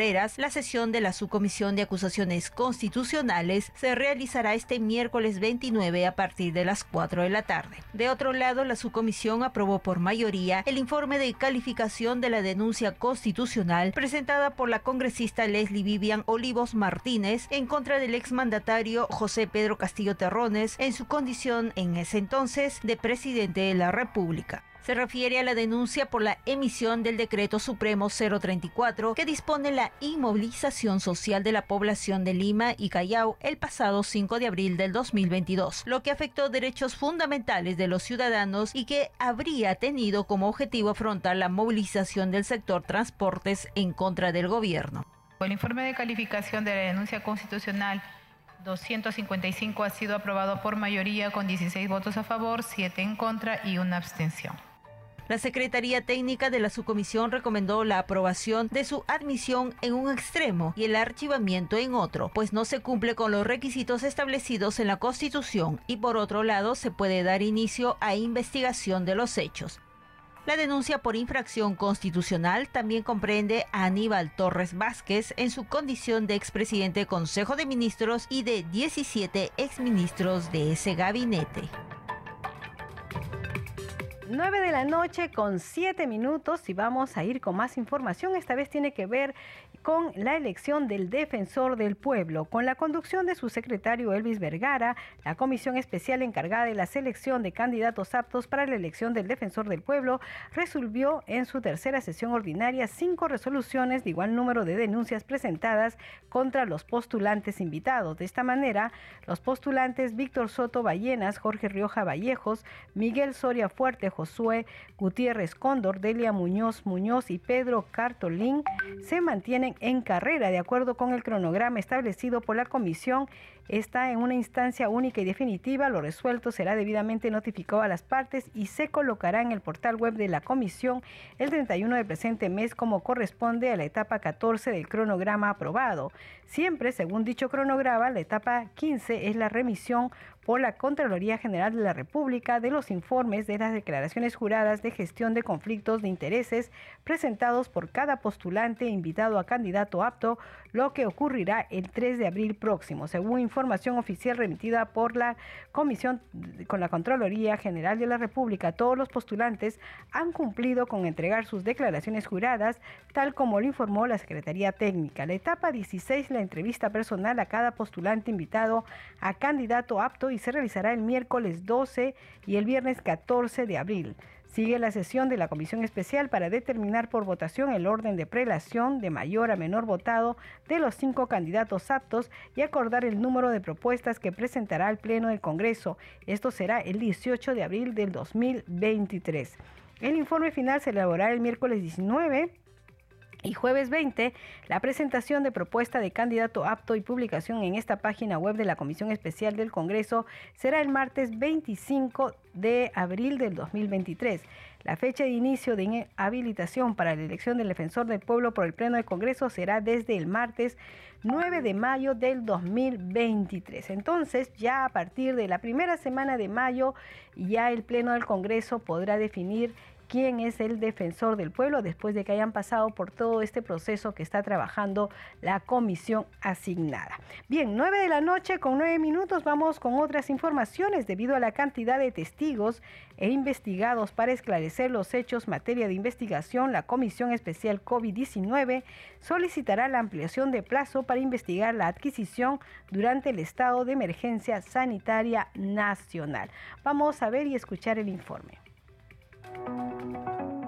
la sesión de la Subcomisión de Acusaciones Constitucionales se realizará este miércoles 29 a partir de las 4 de la tarde. De otro lado, la subcomisión aprobó por mayoría el informe de calificación de la denuncia constitucional presentada por la congresista Leslie Vivian Olivos Martínez en contra del exmandatario José Pedro Castillo Terrones en su condición en ese entonces de presidente de la República se refiere a la denuncia por la emisión del decreto supremo 034 que dispone la inmovilización social de la población de Lima y Callao el pasado 5 de abril del 2022, lo que afectó derechos fundamentales de los ciudadanos y que habría tenido como objetivo afrontar la movilización del sector transportes en contra del gobierno. El informe de calificación de la denuncia constitucional 255 ha sido aprobado por mayoría con 16 votos a favor, 7 en contra y una abstención. La Secretaría Técnica de la Subcomisión recomendó la aprobación de su admisión en un extremo y el archivamiento en otro, pues no se cumple con los requisitos establecidos en la Constitución y por otro lado se puede dar inicio a investigación de los hechos. La denuncia por infracción constitucional también comprende a Aníbal Torres Vázquez en su condición de expresidente del Consejo de Ministros y de 17 exministros de ese gabinete. 9 de la noche con 7 minutos y vamos a ir con más información. Esta vez tiene que ver con la elección del defensor del pueblo. Con la conducción de su secretario Elvis Vergara, la comisión especial encargada de la selección de candidatos aptos para la elección del defensor del pueblo resolvió en su tercera sesión ordinaria cinco resoluciones de igual número de denuncias presentadas contra los postulantes invitados. De esta manera, los postulantes Víctor Soto Ballenas, Jorge Rioja Vallejos, Miguel Soria Fuerte, Josué Gutiérrez Cóndor, Delia Muñoz Muñoz y Pedro Cartolín se mantienen en carrera. De acuerdo con el cronograma establecido por la comisión, está en una instancia única y definitiva. Lo resuelto será debidamente notificado a las partes y se colocará en el portal web de la comisión el 31 del presente mes como corresponde a la etapa 14 del cronograma aprobado. Siempre, según dicho cronograma, la etapa 15 es la remisión por la Contraloría General de la República de los informes de las declaraciones juradas de gestión de conflictos de intereses presentados por cada postulante invitado a candidato apto, lo que ocurrirá el 3 de abril próximo, según información oficial remitida por la Comisión con la Contraloría General de la República. Todos los postulantes han cumplido con entregar sus declaraciones juradas, tal como lo informó la Secretaría Técnica. La etapa 16, la entrevista personal a cada postulante invitado a candidato apto y se realizará el miércoles 12 y el viernes 14 de abril. Sigue la sesión de la Comisión Especial para determinar por votación el orden de prelación de mayor a menor votado de los cinco candidatos aptos y acordar el número de propuestas que presentará al Pleno del Congreso. Esto será el 18 de abril del 2023. El informe final se elaborará el miércoles 19 y jueves 20, la presentación de propuesta de candidato apto y publicación en esta página web de la Comisión Especial del Congreso será el martes 25 de abril del 2023. La fecha de inicio de habilitación para la elección del defensor del pueblo por el Pleno del Congreso será desde el martes 9 de mayo del 2023. Entonces, ya a partir de la primera semana de mayo, ya el Pleno del Congreso podrá definir quién es el defensor del pueblo después de que hayan pasado por todo este proceso que está trabajando la comisión asignada. Bien, 9 de la noche con 9 minutos vamos con otras informaciones debido a la cantidad de testigos e investigados para esclarecer los hechos materia de investigación. La Comisión Especial COVID-19 solicitará la ampliación de plazo para investigar la adquisición durante el estado de emergencia sanitaria nacional. Vamos a ver y escuchar el informe. Thank you.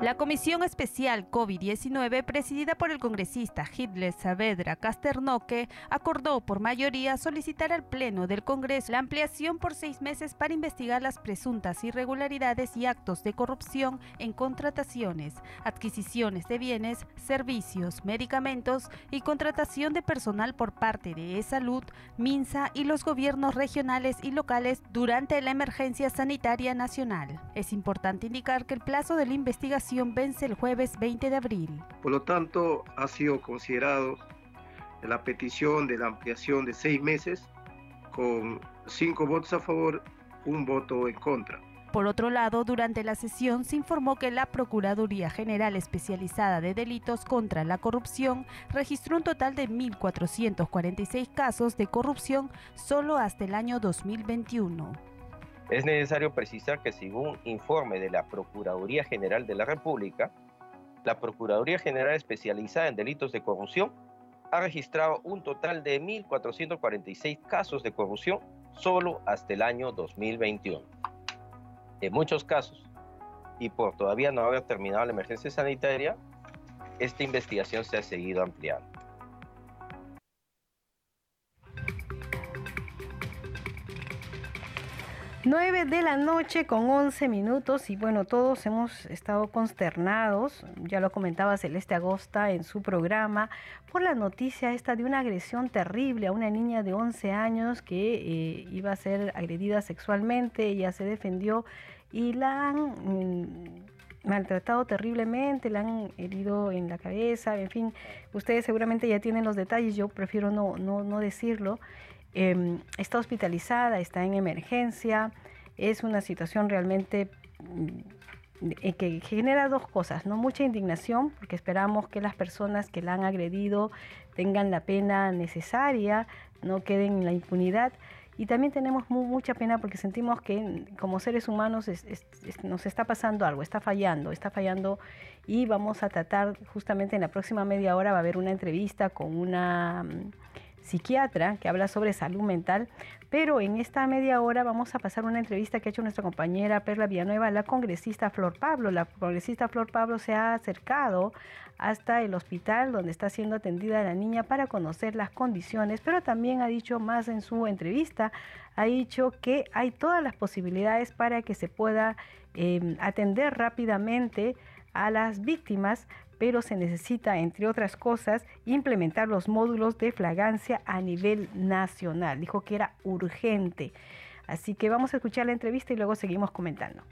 La Comisión Especial COVID-19, presidida por el congresista Hitler Saavedra Casternoque, acordó por mayoría solicitar al Pleno del Congreso la ampliación por seis meses para investigar las presuntas irregularidades y actos de corrupción en contrataciones, adquisiciones de bienes, servicios, medicamentos y contratación de personal por parte de E-Salud, MINSA y los gobiernos regionales y locales durante la emergencia sanitaria nacional. Es importante indicar que el plazo de la investigación vence el jueves 20 de abril. Por lo tanto, ha sido considerado la petición de la ampliación de seis meses con cinco votos a favor, un voto en contra. Por otro lado, durante la sesión se informó que la Procuraduría General Especializada de Delitos contra la Corrupción registró un total de 1.446 casos de corrupción solo hasta el año 2021. Es necesario precisar que según informe de la Procuraduría General de la República, la Procuraduría General Especializada en Delitos de Corrupción ha registrado un total de 1.446 casos de corrupción solo hasta el año 2021. En muchos casos, y por todavía no haber terminado la emergencia sanitaria, esta investigación se ha seguido ampliando. 9 de la noche con 11 minutos y bueno, todos hemos estado consternados, ya lo comentaba Celeste Agosta en su programa, por la noticia esta de una agresión terrible a una niña de 11 años que eh, iba a ser agredida sexualmente, ella se defendió y la han mm, maltratado terriblemente, la han herido en la cabeza, en fin, ustedes seguramente ya tienen los detalles, yo prefiero no, no, no decirlo. Em, está hospitalizada, está en emergencia. Es una situación realmente mm, eh, que genera dos cosas, ¿no? Mucha indignación, porque esperamos que las personas que la han agredido tengan la pena necesaria, no queden en la impunidad. Y también tenemos mucha pena porque sentimos que mm, como seres humanos nos está pasando algo, está fallando, está fallando y vamos a tratar justamente en la próxima media hora va a haber una entrevista con una mm, psiquiatra que habla sobre salud mental, pero en esta media hora vamos a pasar una entrevista que ha hecho nuestra compañera Perla Villanueva, la congresista Flor Pablo. La congresista Flor Pablo se ha acercado hasta el hospital donde está siendo atendida la niña para conocer las condiciones, pero también ha dicho más en su entrevista, ha dicho que hay todas las posibilidades para que se pueda eh, atender rápidamente a las víctimas pero se necesita, entre otras cosas, implementar los módulos de flagancia a nivel nacional. Dijo que era urgente. Así que vamos a escuchar la entrevista y luego seguimos comentando.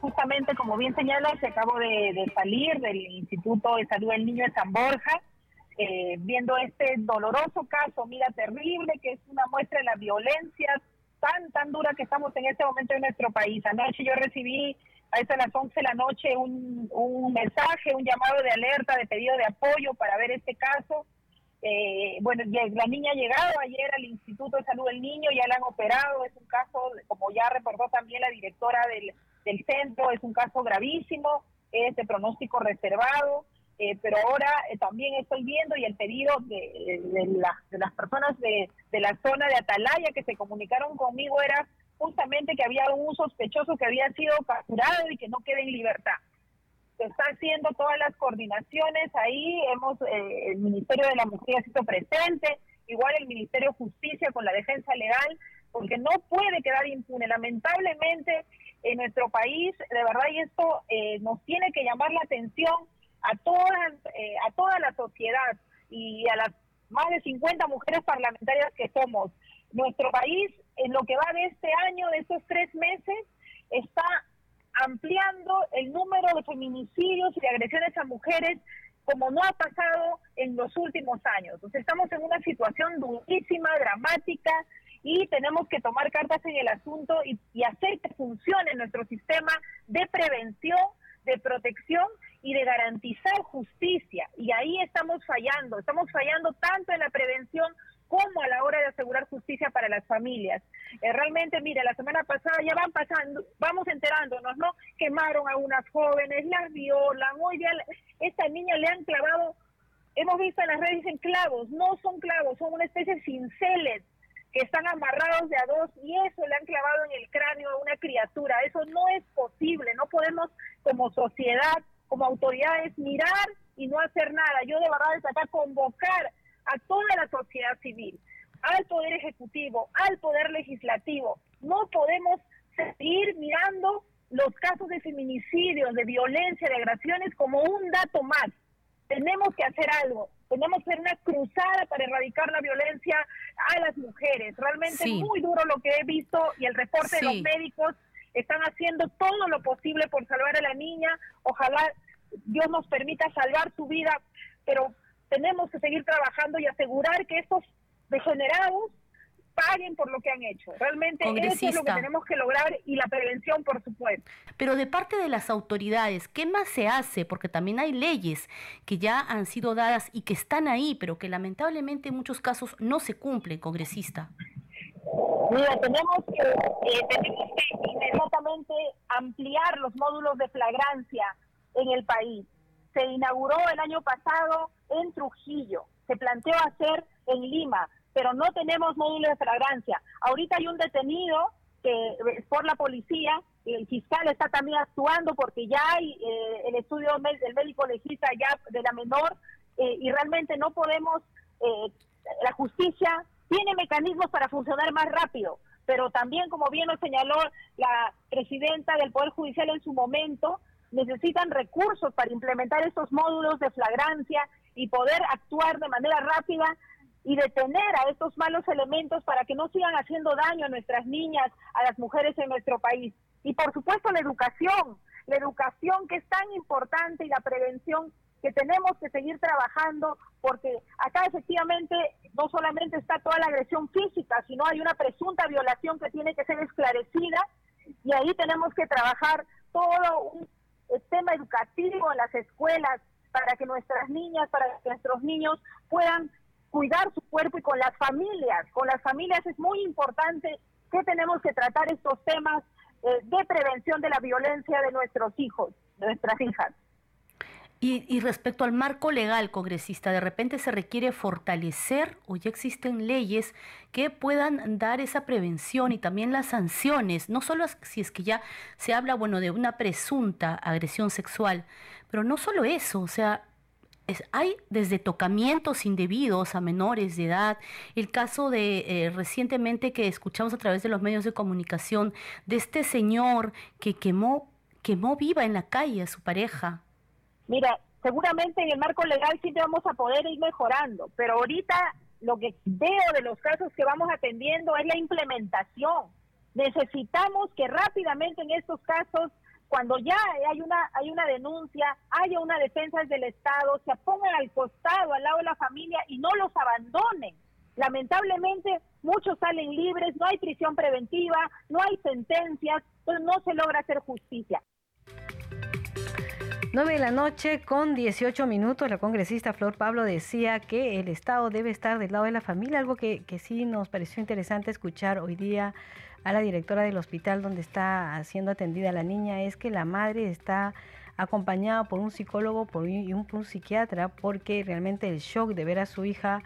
Justamente, como bien señala, se acabo de, salir del Instituto de Salud del Niño de San Borja, eh, viendo este doloroso caso, mira, terrible, que es una muestra de la violencia tan, tan dura que estamos en este momento en nuestro país. Anoche yo recibí a las 11 de la noche un, un mensaje, un llamado de alerta, de pedido de apoyo para ver este caso. Eh, bueno, la niña ha llegado ayer al Instituto de Salud del Niño, ya la han operado, es un caso, como ya reportó también la directora del, del centro, es un caso gravísimo, es de pronóstico reservado, eh, pero ahora eh, también estoy viendo y el pedido de, de, de las personas de, de la zona de Atalaya que se comunicaron conmigo era justamente que había un sospechoso que había sido capturado y que no quede en libertad. Se está haciendo todas las coordinaciones ahí, hemos eh, el Ministerio de la Mujer ha sido presente, igual el Ministerio de Justicia con la defensa legal, porque no puede quedar impune. Lamentablemente en nuestro país, de verdad, y esto eh, nos tiene que llamar la atención a todas, eh, a toda la sociedad y a las más de 50 mujeres parlamentarias que somos. Nuestro país, en lo que va de este año, de estos tres meses, está ampliando el número de feminicidios y de agresiones a mujeres como no ha pasado en los últimos años. Entonces estamos en una situación durísima, dramática, y tenemos que tomar cartas en el asunto y, y hacer que funcione nuestro sistema de prevención, de protección y de garantizar justicia. Y ahí estamos fallando, estamos fallando tanto en la prevención como a la hora de asegurar justicia para las familias. Eh, realmente, mire, la semana pasada ya van pasando, vamos enterándonos, ¿no? Quemaron a unas jóvenes, las violan, hoy día esta niña le han clavado, hemos visto en las redes en clavos, no son clavos, son una especie de cinceles que están amarrados de a dos y eso le han clavado en el cráneo a una criatura. Eso no es posible, no podemos como sociedad, como autoridades mirar y no hacer nada. Yo de verdad desde acá convocar a toda la sociedad civil, al Poder Ejecutivo, al Poder Legislativo. No podemos seguir mirando los casos de feminicidios, de violencia, de agresiones como un dato más. Tenemos que hacer algo, tenemos que hacer una cruzada para erradicar la violencia a las mujeres. Realmente es muy duro lo que he visto y el reporte de los médicos están haciendo todo lo posible por salvar a la niña. Ojalá Dios nos permita salvar su vida, pero tenemos que seguir trabajando y asegurar que estos degenerados paguen por lo que han hecho. Realmente eso es lo que tenemos que lograr y la prevención, por supuesto. Pero de parte de las autoridades, ¿qué más se hace? Porque también hay leyes que ya han sido dadas y que están ahí, pero que lamentablemente en muchos casos no se cumplen, congresista. Mira, tenemos que, eh, tenemos que inmediatamente ampliar los módulos de flagrancia en el país. Se inauguró el año pasado en Trujillo, se planteó hacer en Lima, pero no tenemos módulos de flagrancia. Ahorita hay un detenido que es por la policía, el fiscal está también actuando porque ya hay eh, el estudio del médico legista ya de la menor eh, y realmente no podemos, la justicia tiene mecanismos para funcionar más rápido, pero también, como bien nos señaló la presidenta del Poder Judicial en su momento, necesitan recursos para implementar estos módulos de flagrancia y poder actuar de manera rápida y detener a estos malos elementos para que no sigan haciendo daño a nuestras niñas, a las mujeres en nuestro país. Y por supuesto la educación, la educación que es tan importante y la prevención que tenemos que seguir trabajando porque acá efectivamente no solamente está toda la agresión física, sino hay una presunta violación que tiene que ser esclarecida y ahí tenemos que trabajar todo un tema educativo en las escuelas para que nuestras niñas, para que nuestros niños puedan cuidar su cuerpo y con las familias. Con las familias es muy importante que tenemos que tratar estos temas eh, de prevención de la violencia de nuestros hijos, de nuestras hijas. Y, respecto al marco legal, congresista, ¿de repente se requiere fortalecer o ya existen leyes que puedan dar esa prevención y también las sanciones? No solo si es que ya se habla, bueno, de una presunta agresión sexual, pero no solo eso, o sea, hay desde tocamientos indebidos a menores de edad, el caso de eh, recientemente que escuchamos a través de los medios de comunicación de este señor que quemó, quemó viva en la calle a su pareja. Mira, seguramente en el marco legal sí te vamos a poder ir mejorando, pero ahorita lo que veo de los casos que vamos atendiendo es la implementación. Necesitamos que rápidamente en estos casos, cuando ya hay una hay una denuncia, haya una defensa del Estado, se pongan al costado, al lado de la familia y no los abandonen. Lamentablemente muchos salen libres, no hay prisión preventiva, no hay sentencias, pues no se logra hacer justicia. 9 de la noche con 18 minutos, la congresista Flor Pablo decía que el Estado debe estar del lado de la familia, algo que, que sí nos pareció interesante escuchar hoy día a la directora del hospital donde está siendo atendida la niña, es que la madre está acompañada por un psicólogo por, y un, un psiquiatra porque realmente el shock de ver a su hija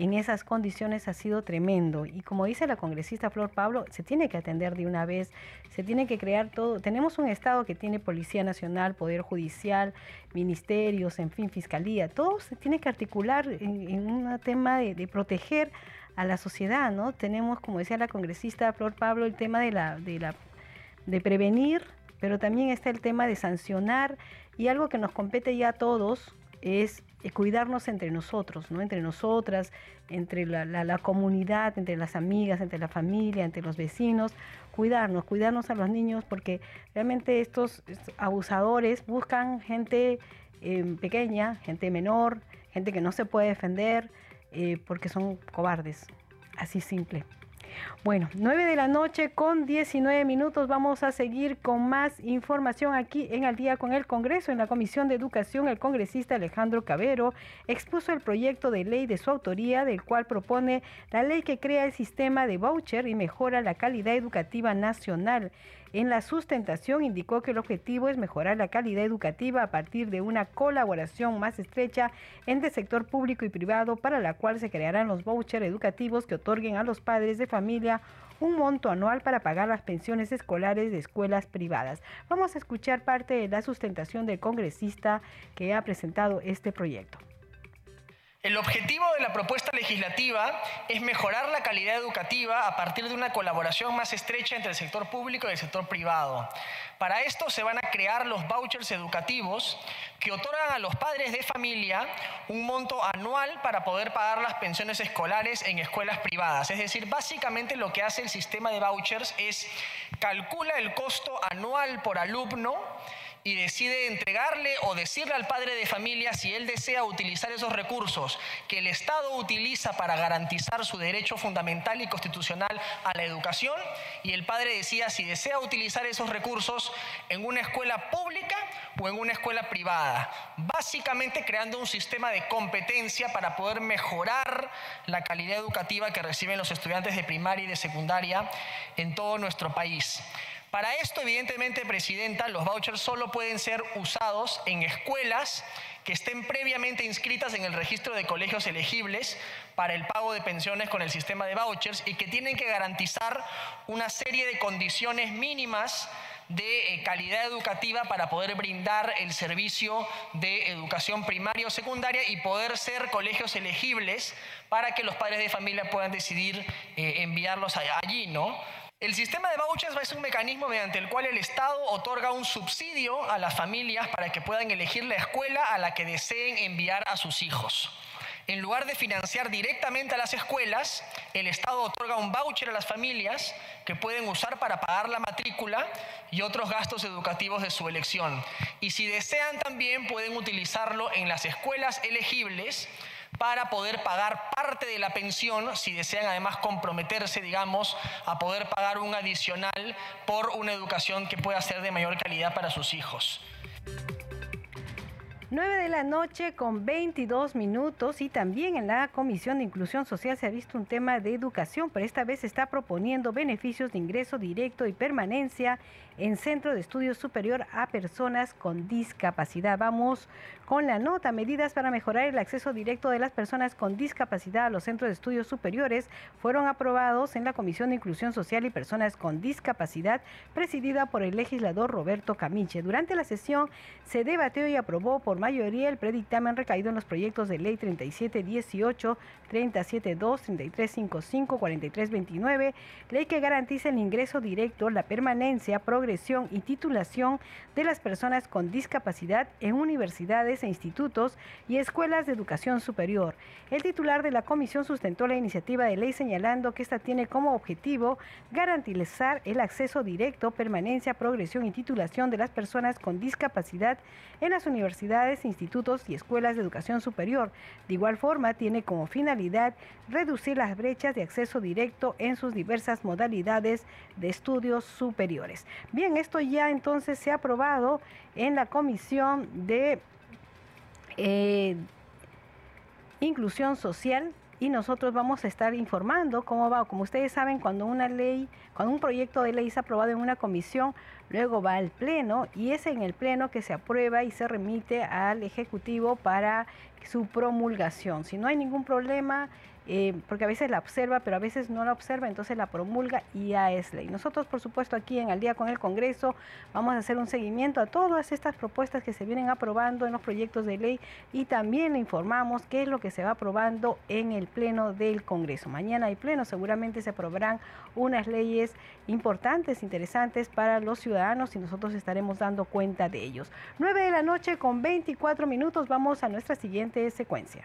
en esas condiciones ha sido tremendo. Y como dice la congresista Flor Pablo, se tiene que atender de una vez, se tiene que crear todo. Tenemos un Estado que tiene Policía Nacional, Poder Judicial, ministerios, en fin, Fiscalía. Todo se tiene que articular en, un tema de, proteger a la sociedad, ¿no? Tenemos, como decía la congresista Flor Pablo, el tema de la, de de prevenir, pero también está el tema de sancionar y algo que nos compete ya a todos es cuidarnos entre nosotros, ¿no? Entre nosotras, entre la, comunidad, entre las amigas, entre la familia, entre los vecinos, cuidarnos, cuidarnos a los niños, porque realmente estos, abusadores buscan gente eh, pequeña, gente menor, gente que no se puede defender, eh, porque son cobardes, así simple. Bueno, 9 de la noche con 19 minutos. Vamos a seguir con más información aquí en Al día con el Congreso. En la Comisión de Educación, el congresista Alejandro Cabero expuso el proyecto de ley de su autoría, del cual propone la ley que crea el sistema de voucher y mejora la calidad educativa nacional. En la sustentación indicó que el objetivo es mejorar la calidad educativa a partir de una colaboración más estrecha entre sector público y privado para la cual se crearán los vouchers educativos que otorguen a los padres de familia un monto anual para pagar las pensiones escolares de escuelas privadas. Vamos a escuchar parte de la sustentación del congresista que ha presentado este proyecto. El objetivo de la propuesta legislativa es mejorar la calidad educativa a partir de una colaboración más estrecha entre el sector público y el sector privado. Para esto se van a crear los vouchers educativos que otorgan a los padres de familia un monto anual para poder pagar las pensiones escolares en escuelas privadas. Es decir, básicamente lo que hace el sistema de vouchers es calcula el costo anual por alumno y decide entregarle o decirle al padre de familia si él desea utilizar esos recursos que el Estado utiliza para garantizar su derecho fundamental y constitucional a la educación y el padre decía si desea utilizar esos recursos en una escuela pública o en una escuela privada, básicamente creando un sistema de competencia para poder mejorar la calidad educativa que reciben los estudiantes de primaria y de secundaria en todo nuestro país. Para esto, evidentemente, Presidenta, los vouchers solo pueden ser usados en escuelas que estén previamente inscritas en el registro de colegios elegibles para el pago de pensiones con el sistema de vouchers y que tienen que garantizar una serie de condiciones mínimas de eh, calidad educativa para poder brindar el servicio de educación primaria o secundaria y poder ser colegios elegibles para que los padres de familia puedan decidir eh, enviarlos allí, ¿no? El sistema de vouchers es un mecanismo mediante el cual el Estado otorga un subsidio a las familias para que puedan elegir la escuela a la que deseen enviar a sus hijos. En lugar de financiar directamente a las escuelas, el Estado otorga un voucher a las familias que pueden usar para pagar la matrícula y otros gastos educativos de su elección. Y si desean también pueden utilizarlo en las escuelas elegibles para poder pagar parte de la pensión, si desean además comprometerse, digamos, a poder pagar un adicional por una educación que pueda ser de mayor calidad para sus hijos. 9 de la noche con 22 minutos y también en la Comisión de Inclusión Social se ha visto un tema de educación, pero esta vez se está proponiendo beneficios de ingreso directo y permanencia en Centro de Estudios Superior a personas con discapacidad. Vamos con la nota, medidas para mejorar el acceso directo de las personas con discapacidad a los centros de estudios superiores fueron aprobados en la Comisión de Inclusión Social y Personas con Discapacidad, presidida por el legislador Roberto Camiche. Durante la sesión se debatió y aprobó por mayoría el predictamen recaído en los proyectos de ley 3718, 372, 3355, 4329, ley que garantiza el ingreso directo, la permanencia, progresión y titulación de las personas con discapacidad en universidades e institutos y escuelas de educación superior. El titular de la comisión sustentó la iniciativa de ley señalando que esta tiene como objetivo garantizar el acceso directo, permanencia, progresión y titulación de las personas con discapacidad en las universidades, institutos y escuelas de educación superior. De igual forma, tiene como finalidad reducir las brechas de acceso directo en sus diversas modalidades de estudios superiores. Bien, esto ya entonces se ha aprobado en la comisión de eh, inclusión social y nosotros vamos a estar informando cómo va. Como ustedes saben, cuando una ley, cuando un proyecto de ley es aprobado en una comisión, luego va al pleno y es en el pleno que se aprueba y se remite al ejecutivo para su promulgación. Si no hay ningún problema, eh, porque a veces la observa, pero a veces no la observa, entonces la promulga y ya es ley. Nosotros, por supuesto, aquí en Al día con el Congreso vamos a hacer un seguimiento a todas estas propuestas que se vienen aprobando en los proyectos de ley y también le informamos qué es lo que se va aprobando en el Pleno del Congreso. Mañana hay Pleno, seguramente se aprobarán unas leyes importantes, interesantes para los ciudadanos y nosotros estaremos dando cuenta de ellos. 9 de la noche con 24 minutos, vamos a nuestra siguiente secuencia.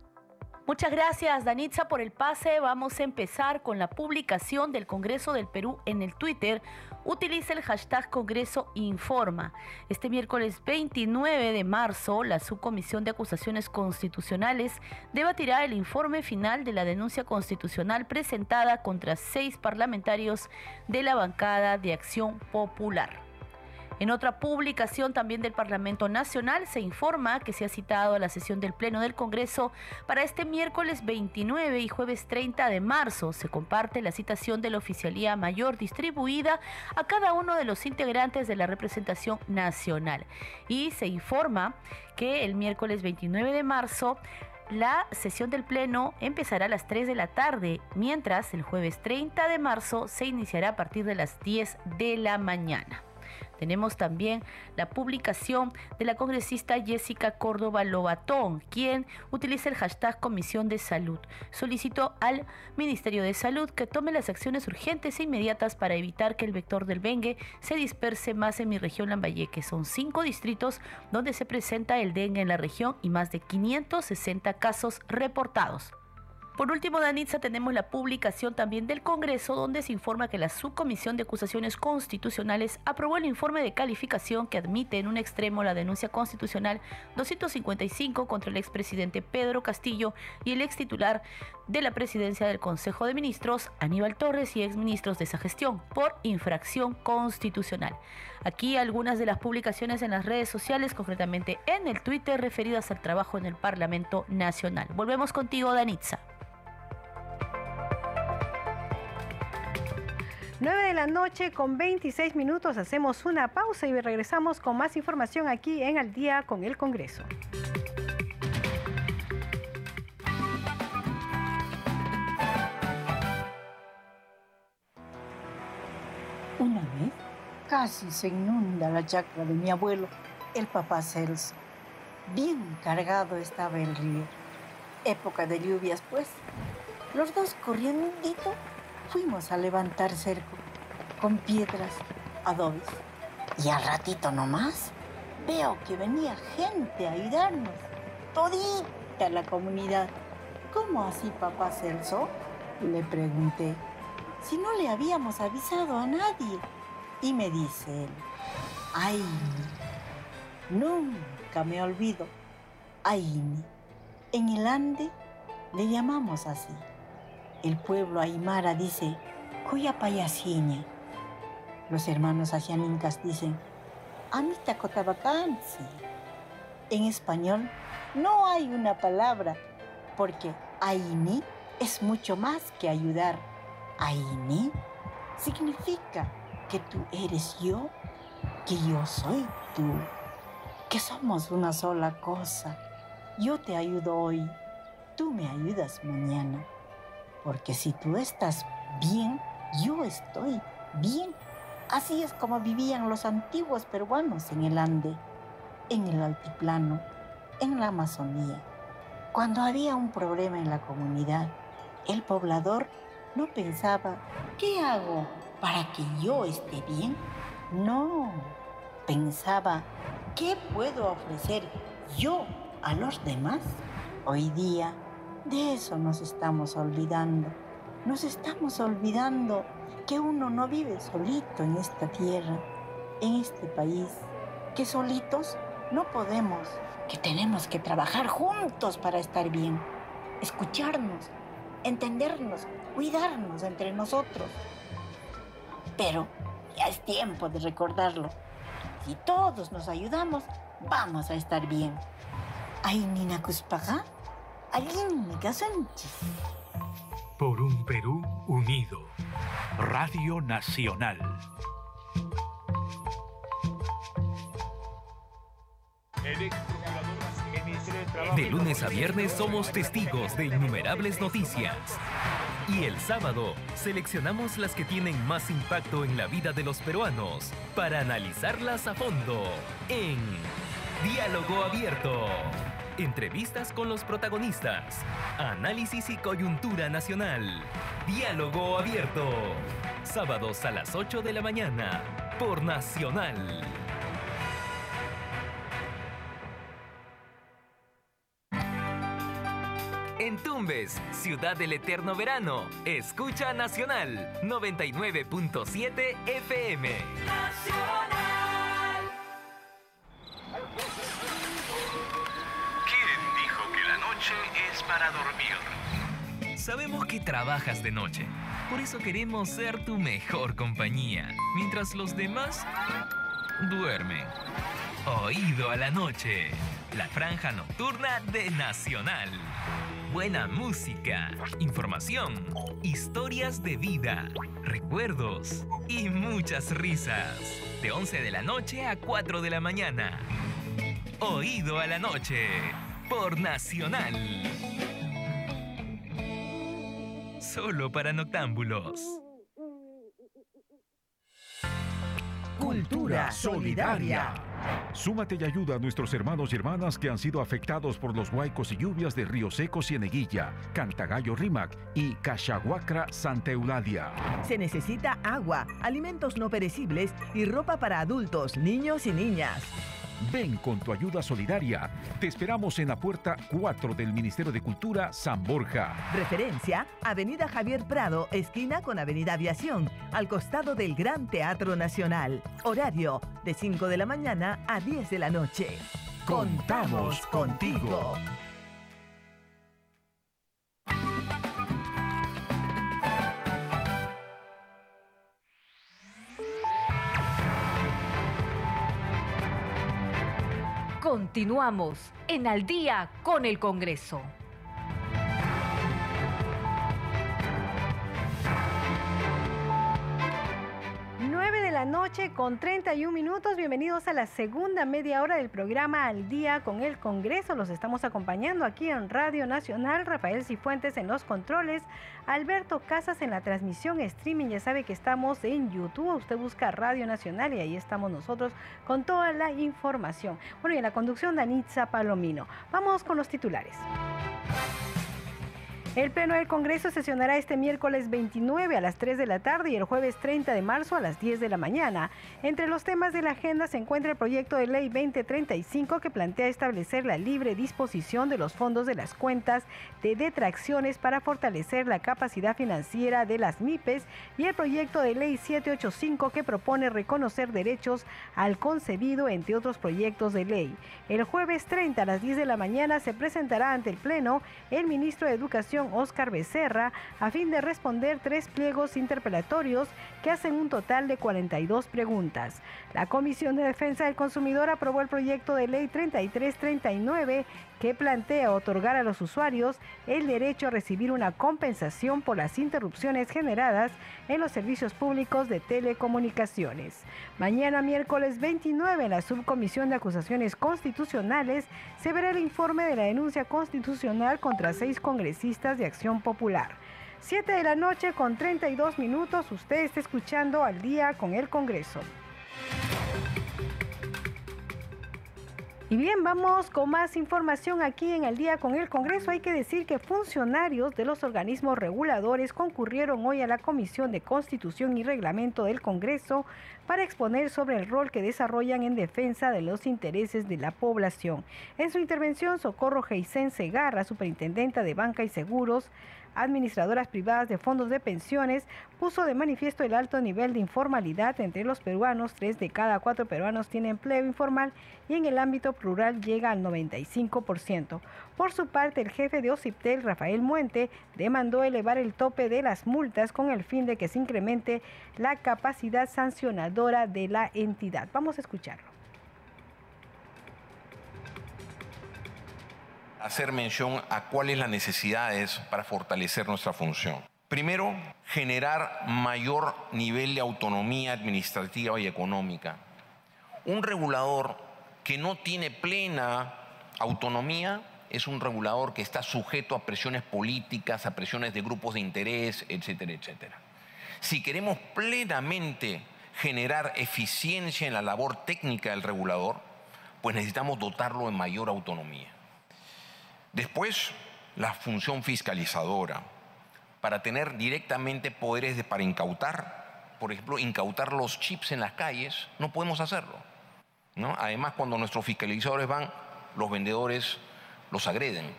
Muchas gracias, Danitza, por el pase. Vamos a empezar con la publicación del Congreso del Perú en el Twitter. Utiliza el hashtag Congreso Informa. Este miércoles 29 de marzo, la Subcomisión de Acusaciones Constitucionales debatirá el informe final de la denuncia constitucional presentada contra seis parlamentarios de la bancada de Acción Popular. En otra publicación también del Parlamento Nacional se informa que se ha citado a la sesión del Pleno del Congreso para este miércoles 29 y jueves 30 de marzo. Se comparte la citación de la Oficialía Mayor distribuida a cada uno de los integrantes de la representación nacional. Y se informa que el miércoles 29 de marzo la sesión del Pleno empezará a las 3 de la tarde, mientras el jueves 30 de marzo se iniciará a partir de las 10 de la mañana. Tenemos también la publicación de la congresista Jessica Córdoba Lobatón, quien utiliza el hashtag Comisión de Salud. Solicitó al Ministerio de Salud que tome las acciones urgentes e inmediatas para evitar que el vector del dengue se disperse más en mi región Lambayeque. Son cinco distritos donde se presenta el dengue en la región y más de 560 casos reportados. Por último, Danitza, tenemos la publicación también del Congreso donde se informa que la Subcomisión de Acusaciones Constitucionales aprobó el informe de calificación que admite en un extremo la denuncia constitucional 255 contra el expresidente Pedro Castillo y el ex titular de la presidencia del Consejo de Ministros, Aníbal Torres, y exministros de esa gestión por infracción constitucional. Aquí algunas de las publicaciones en las redes sociales, concretamente en el Twitter, referidas al trabajo en el Parlamento Nacional. Volvemos contigo, Danitza. 9 de la noche con 26 minutos hacemos una pausa y regresamos con más información aquí en Al día con el Congreso. Una vez casi se inunda la chacra de mi abuelo, el papá Celso. Bien cargado estaba el río. Época de lluvias, pues. Los dos corriendo fuimos a levantar cerco con piedras, adobes. Y al ratito nomás veo que venía gente a ayudarnos, todita la comunidad. ¿Cómo así, papá Celso? Le pregunté. Si no le habíamos avisado a nadie. Y me dice él, ay, nunca me olvido. Aini. En el Ande le llamamos así el pueblo aymara dice, cuya payasiña. Los hermanos asianincas dicen, amita cotabacansi. En español no hay una palabra, porque aini es mucho más que ayudar. Aini significa que tú eres yo, que yo soy tú, que somos una sola cosa. Yo te ayudo hoy, tú me ayudas mañana. Porque si tú estás bien, yo estoy bien. Así es como vivían los antiguos peruanos en el Ande, en el altiplano, en la Amazonía. Cuando había un problema en la comunidad, el poblador no pensaba, ¿qué hago para que yo esté bien? No, pensaba, ¿qué puedo ofrecer yo a los demás? Hoy día de eso nos estamos olvidando. Nos estamos olvidando que uno no vive solito en esta tierra, en este país, que solitos no podemos, que tenemos que trabajar juntos para estar bien, escucharnos, entendernos, cuidarnos entre nosotros. Pero ya es tiempo de recordarlo. Si todos nos ayudamos, vamos a estar bien. Ay, Nina Cuspaga, por un Perú unido. Radio Nacional. De lunes a viernes somos testigos de innumerables noticias. Y el sábado seleccionamos las que tienen más impacto en la vida de los peruanos para analizarlas a fondo en Diálogo Abierto. Entrevistas con los protagonistas. Análisis y coyuntura nacional. Diálogo abierto. Sábados a las 8 de la mañana. Por Nacional. En Tumbes, ciudad del eterno verano. Escucha Nacional 99.7 FM. Nacional. Para dormir. Sabemos que trabajas de noche, por eso queremos ser tu mejor compañía, mientras los demás duermen. Oído a la noche, la franja nocturna de Nacional. Buena música, información, historias de vida, recuerdos y muchas risas. De 11 de la noche a 4 de la mañana. Oído a la noche por Nacional. Solo para noctámbulos. Cultura solidaria. Súmate y ayuda a nuestros hermanos y hermanas que han sido afectados por los huaicos y lluvias de Río Seco Cieneguilla, Cantagallo Rímac y Cachahuacra Santa Eulalia. Se necesita agua, alimentos no perecibles y ropa para adultos, niños y niñas. Ven con tu ayuda solidaria. Te esperamos en la puerta 4 del Ministerio de Cultura San Borja. Referencia, Avenida Javier Prado, esquina con Avenida Aviación, al costado del Gran Teatro Nacional. Horario, de 5 de la mañana a 10 de la noche. Contamos contigo. Continuamos en Al día con el Congreso. Noche con 31 minutos. Bienvenidos a la segunda media hora del programa Al Día con el Congreso. Los estamos acompañando aquí en Radio Nacional. Rafael Cifuentes en los controles. Alberto Casas en la transmisión streaming. Ya sabe que estamos en YouTube. Usted busca Radio Nacional y ahí estamos nosotros con toda la información. Bueno, y en la conducción Danitza Palomino. Vamos con los titulares. El Pleno del Congreso sesionará este miércoles 29 a las 3 de la tarde y el jueves 30 de marzo a las 10 de la mañana. Entre los temas de la agenda se encuentra el proyecto de ley 2035 que plantea establecer la libre disposición de los fondos de las cuentas de detracciones para fortalecer la capacidad financiera de las MIPES y el proyecto de ley 785 que propone reconocer derechos al concebido entre otros proyectos de ley. El jueves 30 a las 10 de la mañana se presentará ante el Pleno el ministro de Educación Oscar Becerra a fin de responder tres pliegos interpelatorios que hacen un total de 42 preguntas. La Comisión de Defensa del Consumidor aprobó el proyecto de ley 3339 que plantea otorgar a los usuarios el derecho a recibir una compensación por las interrupciones generadas en los servicios públicos de telecomunicaciones. Mañana miércoles 29 en la Subcomisión de Acusaciones Constitucionales se verá el informe de la denuncia constitucional contra seis congresistas de Acción Popular. 7 de la noche con 32 minutos, usted está escuchando al día con el Congreso. Y bien, vamos con más información aquí en el día con el Congreso. Hay que decir que funcionarios de los organismos reguladores concurrieron hoy a la Comisión de Constitución y Reglamento del Congreso para exponer sobre el rol que desarrollan en defensa de los intereses de la población. En su intervención, Socorro Geisen Segarra, superintendenta de Banca y Seguros, administradoras privadas de fondos de pensiones, puso de manifiesto el alto nivel de informalidad entre los peruanos. Tres de cada cuatro peruanos tienen empleo informal y en el ámbito rural llega al 95%. Por su parte, el jefe de OCIPTEL, Rafael Muente, demandó elevar el tope de las multas con el fin de que se incremente la capacidad sancionadora de la entidad. Vamos a escucharlo. Hacer mención a cuáles las necesidades para fortalecer nuestra función. Primero, generar mayor nivel de autonomía administrativa y económica. Un regulador que no tiene plena autonomía es un regulador que está sujeto a presiones políticas, a presiones de grupos de interés, etcétera, etcétera. Si queremos plenamente generar eficiencia en la labor técnica del regulador, pues necesitamos dotarlo de mayor autonomía. Después, la función fiscalizadora, para tener directamente poderes para incautar, por ejemplo, incautar los chips en las calles, no podemos hacerlo. ¿no? Además, cuando nuestros fiscalizadores van, los vendedores los agreden.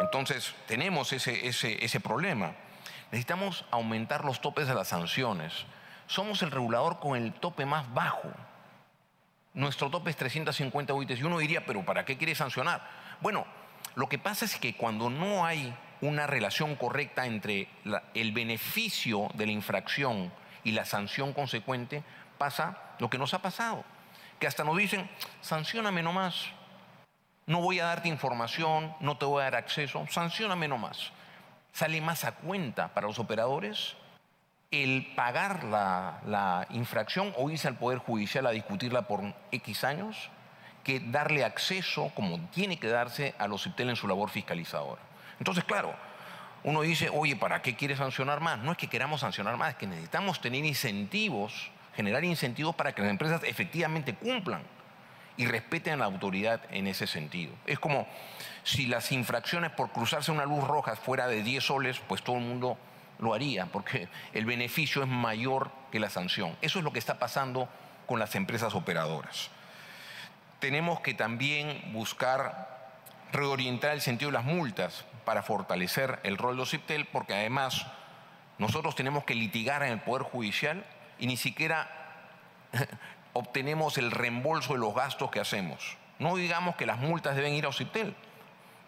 Entonces, tenemos ese, ese, ese problema. Necesitamos aumentar los topes de las sanciones. Somos el regulador con el tope más bajo. Nuestro tope es 350 UITs. Y uno diría, pero ¿para qué quiere sancionar? Bueno, lo que pasa es que cuando no hay una relación correcta entre el beneficio de la infracción y la sanción consecuente, pasa lo que nos ha pasado, que hasta nos dicen, sancioname nomás, no voy a darte información, no te voy a dar acceso, sancioname nomás. Sale más a cuenta para los operadores el pagar la, la infracción o irse al Poder Judicial a discutirla por X años que darle acceso, como tiene que darse, a los CIPTEL en su labor fiscalizadora. Entonces, claro, uno dice, oye, ¿para qué quiere sancionar más? No es que queramos sancionar más, es que necesitamos tener incentivos generar incentivos para que las empresas efectivamente cumplan y respeten a la autoridad en ese sentido. Es como si las infracciones por cruzarse una luz roja fuera de 10 soles, pues todo el mundo lo haría, porque el beneficio es mayor que la sanción. Eso es lo que está pasando con las empresas operadoras. Tenemos que también buscar reorientar el sentido de las multas para fortalecer el rol de OCIPTEL, porque además nosotros tenemos que litigar en el Poder Judicial y ni siquiera obtenemos el reembolso de los gastos que hacemos. No digamos que las multas deben ir a OCIPTEL,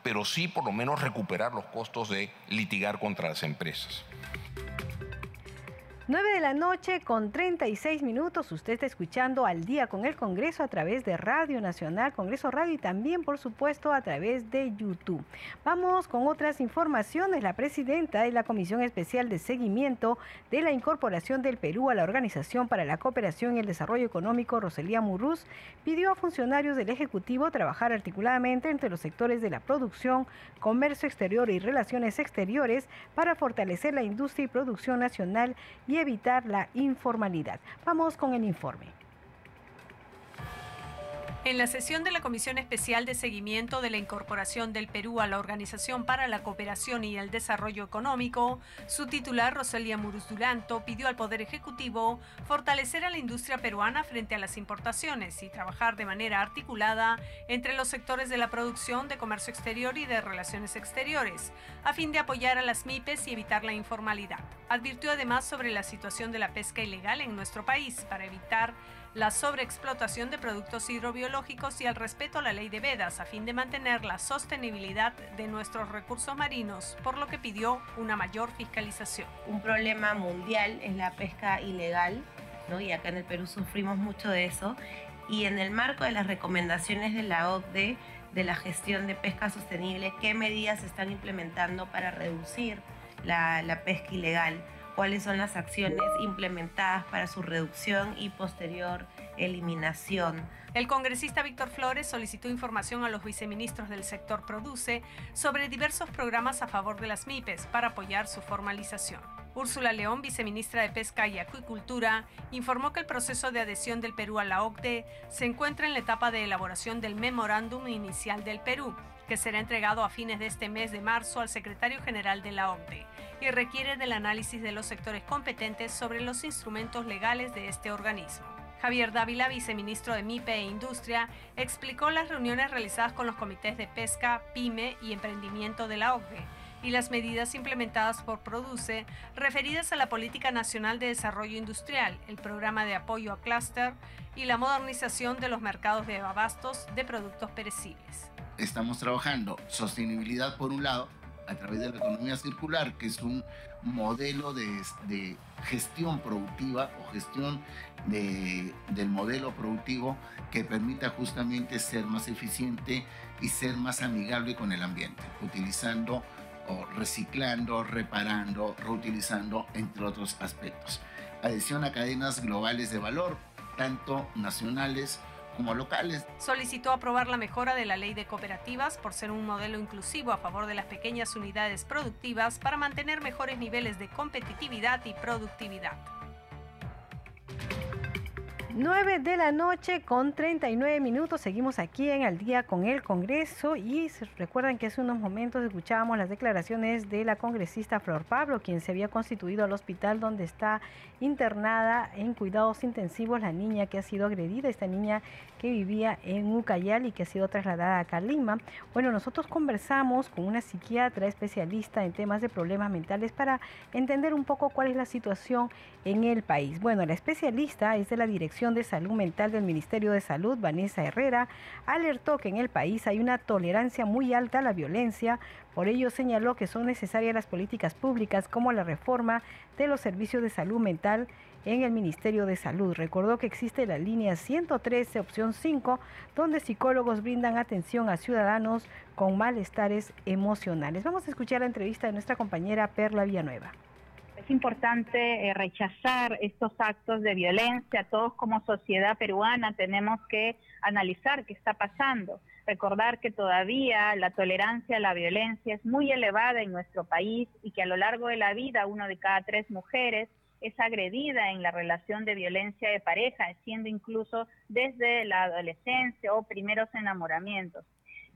pero sí por lo menos recuperar los costos de litigar contra las empresas. 9 de la noche con 36 minutos. Usted está escuchando al día con el Congreso a través de Radio Nacional, Congreso Radio y también, por supuesto, a través de YouTube. Vamos con otras informaciones. La presidenta de la Comisión Especial de Seguimiento de la Incorporación del Perú a la Organización para la Cooperación y el Desarrollo Económico, Roselía Murruz, pidió a funcionarios del Ejecutivo trabajar articuladamente entre los sectores de la producción, comercio exterior y relaciones exteriores para fortalecer la industria y producción nacional y evitar la informalidad. Vamos con el informe. En la sesión de la Comisión Especial de Seguimiento de la Incorporación del Perú a la Organización para la Cooperación y el Desarrollo Económico, su titular, Rosalía Muruz Duranto, pidió al Poder Ejecutivo fortalecer a la industria peruana frente a las importaciones y trabajar de manera articulada entre los sectores de la producción, de comercio exterior y de relaciones exteriores, a fin de apoyar a las MIPES y evitar la informalidad. Advirtió además sobre la situación de la pesca ilegal en nuestro país para evitar la sobreexplotación de productos hidrobiológicos y el respeto a la ley de Vedas a fin de mantener la sostenibilidad de nuestros recursos marinos, por lo que pidió una mayor fiscalización. Un problema mundial es la pesca ilegal, ¿no? y acá en el Perú sufrimos mucho de eso, y en el marco de las recomendaciones de la OCDE de la gestión de pesca sostenible, ¿qué medidas se están implementando para reducir la, la pesca ilegal? Cuáles son las acciones implementadas para su reducción y posterior eliminación. El congresista Víctor Flores solicitó información a los viceministros del sector Produce sobre diversos programas a favor de las MIPES para apoyar su formalización. Úrsula León, viceministra de Pesca y Acuicultura, informó que el proceso de adhesión del Perú a la OCDE se encuentra en la etapa de elaboración del memorándum inicial del Perú, que será entregado a fines de este mes de marzo al secretario general de la OCDE y requiere del análisis de los sectores competentes sobre los instrumentos legales de este organismo. Javier Dávila, viceministro de MIPE e Industria, explicó las reuniones realizadas con los comités de pesca, pyme y emprendimiento de la OCDE y las medidas implementadas por Produce referidas a la Política Nacional de Desarrollo Industrial, el programa de apoyo a clúster y la modernización de los mercados de abastos de productos perecibles. Estamos trabajando sostenibilidad por un lado, a través de la economía circular, que es un modelo de, gestión productiva o gestión del modelo productivo que permita justamente ser más eficiente y ser más amigable con el ambiente, utilizando reciclando, reparando, reutilizando, entre otros aspectos. Adhesión a cadenas globales de valor, tanto nacionales como locales. Solicitó aprobar la mejora de la ley de cooperativas por ser un modelo inclusivo a favor de las pequeñas unidades productivas para mantener mejores niveles de competitividad y productividad. 9 de la noche con 39 minutos. Seguimos aquí en Al día con el Congreso y recuerdan que hace unos momentos escuchábamos las declaraciones de la congresista Flor Pablo, quien se había constituido al hospital donde está internada en cuidados intensivos la niña que ha sido agredida, esta niña que vivía en Ucayal y que ha sido trasladada a Calima. Bueno, nosotros conversamos con una psiquiatra especialista en temas de problemas mentales para entender un poco cuál es la situación en el país. Bueno, la especialista es de la Dirección de Salud Mental del Ministerio de Salud, Vanessa Herrera, alertó que en el país hay una tolerancia muy alta a la violencia, por ello señaló que son necesarias las políticas públicas como la reforma de los servicios de salud mental en el Ministerio de Salud. Recordó que existe la línea 113, opción 5, donde psicólogos brindan atención a ciudadanos con malestares emocionales. Vamos a escuchar la entrevista de nuestra compañera Perla Villanueva es importante eh, rechazar estos actos de violencia. Todos como sociedad peruana tenemos que analizar qué está pasando. Recordar que todavía la tolerancia a la violencia es muy elevada en nuestro país y que a lo largo de la vida uno de cada tres mujeres es agredida en la relación de violencia de pareja, siendo incluso desde la adolescencia o primeros enamoramientos.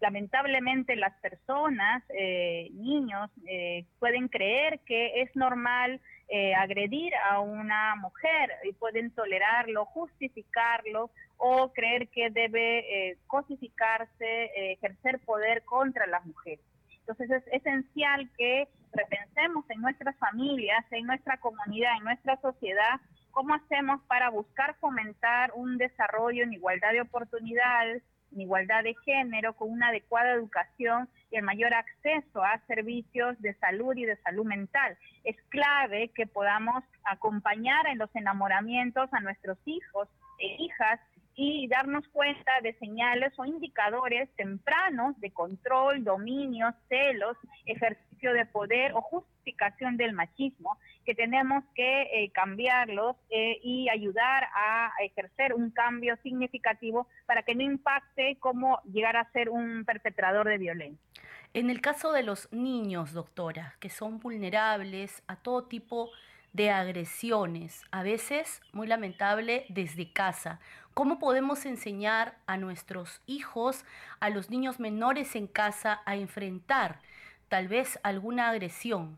Lamentablemente las personas, eh, niños, eh, pueden creer que es normal eh, agredir a una mujer y pueden tolerarlo, justificarlo o creer que debe cosificarse, ejercer poder contra las mujeres. Entonces es esencial que repensemos en nuestras familias, en nuestra comunidad, en nuestra sociedad, cómo hacemos para buscar fomentar un desarrollo en igualdad de oportunidades, igualdad de género, con una adecuada educación y el mayor acceso a servicios de salud y de salud mental. Es clave que podamos acompañar en los enamoramientos a nuestros hijos e hijas y darnos cuenta de señales o indicadores tempranos de control, dominio, celos, ejercicio de poder o justificación del machismo, que tenemos que eh, cambiarlos eh, y ayudar a ejercer un cambio significativo para que no impacte cómo llegar a ser un perpetrador de violencia. En el caso de los niños, doctora, que son vulnerables a todo tipo de agresiones, a veces muy lamentable desde casa. ¿Cómo podemos enseñar a nuestros hijos, a los niños menores en casa, a enfrentar tal vez alguna agresión?